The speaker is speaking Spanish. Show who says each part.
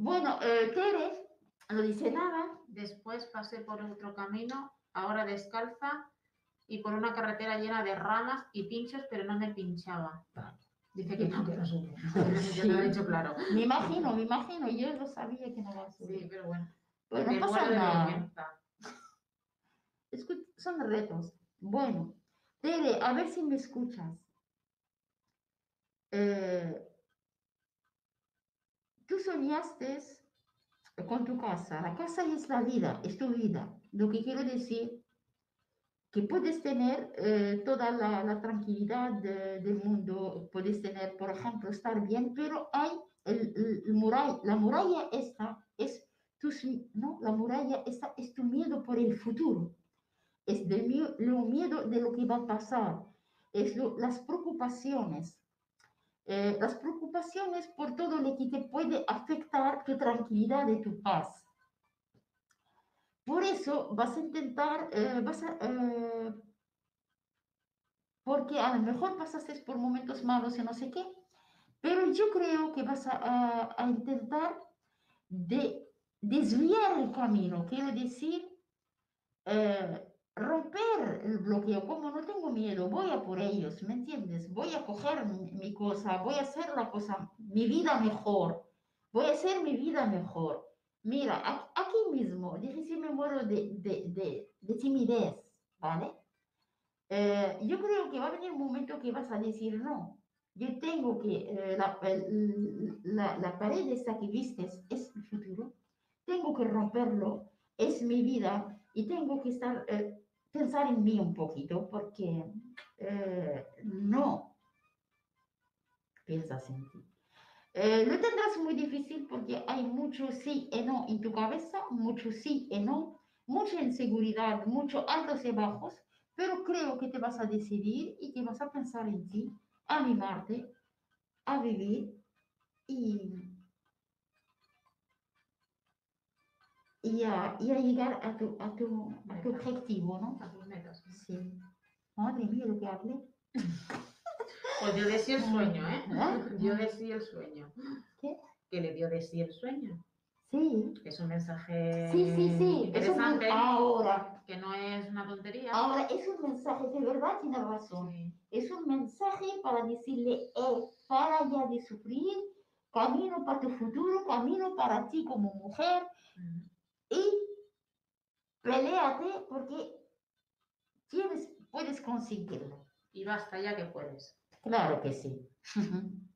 Speaker 1: Bueno, eh, Tere no dice nada.
Speaker 2: Después pasé por otro camino, ahora descalza, y por una carretera llena de ramas y pinchos, pero no me pinchaba. Dice que no, que no sube.
Speaker 1: Sí.
Speaker 2: Yo te lo he dicho claro.
Speaker 1: Me imagino, me imagino, yo lo sabía que no va a
Speaker 2: Sí,
Speaker 1: subir.
Speaker 2: pero bueno.
Speaker 1: Pues
Speaker 2: Me
Speaker 1: no pasa nada. son retos. Bueno, Tere, a ver si me escuchas. Eh, soñaste con tu casa. La casa es la vida, es tu vida. Lo que quiero decir que puedes tener eh, toda la, la tranquilidad de- del mundo, puedes tener, por ejemplo, estar bien, pero hay el, el- el muralla, la muralla esta es tus, no, la muralla esta es tu miedo por el futuro es lo miedo de lo que va a pasar, es lo- las preocupaciones, eh, las preocupaciones por todo lo que te puede afectar tu tranquilidad y tu paz. Por eso vas a intentar, eh, vas a, eh, porque a lo mejor pasaste por momentos malos y no sé qué, pero yo creo que vas a, a- a intentar de desviar el camino, quiero decir, eh, romper el bloqueo, como no miedo, voy a por ellos, ¿me entiendes? Voy a coger mi, mi cosa, voy a hacer la cosa, mi vida mejor, voy a hacer mi vida mejor. Mira, aquí mismo, dije si me muero de, de, de, de timidez, ¿vale? Eh, yo creo que va a venir un momento que vas a decir, no, yo tengo que, eh, la, la, la pared esta que vistes es el futuro, tengo que romperlo, es mi vida y tengo que estar, eh, pensar en mí un poquito porque eh, no piensas en ti. Eh, lo tendrás muy difícil porque hay mucho sí y no en tu cabeza, mucho sí y no, mucha inseguridad, muchos altos y bajos, pero creo que te vas a decidir y que vas a pensar en ti, a mimarte, a vivir y, y, a, y a llegar a tu, a tu, a tu objetivo, ¿no?
Speaker 2: A tus metas.
Speaker 1: Sí. Madre mía, lo que hablé.
Speaker 2: Pues dio de sí el sueño, ¿eh?
Speaker 1: ¿Eh?
Speaker 2: Dio de sí el sueño.
Speaker 1: ¿Qué?
Speaker 2: Que le dio de sí el sueño.
Speaker 1: Sí.
Speaker 2: Que es un mensaje
Speaker 1: Sí, sí, sí. Es un men-
Speaker 2: interesante,
Speaker 1: ahora,
Speaker 2: que no es una tontería.
Speaker 1: ahora es un mensaje, de verdad tienes razón.
Speaker 2: Sí.
Speaker 1: Es un mensaje para decirle, eh, para ya de sufrir, camino para tu futuro, camino para ti como mujer. Y peleate porque tienes, puedes conseguirlo.
Speaker 2: Y basta ya que puedes.
Speaker 1: Claro que sí.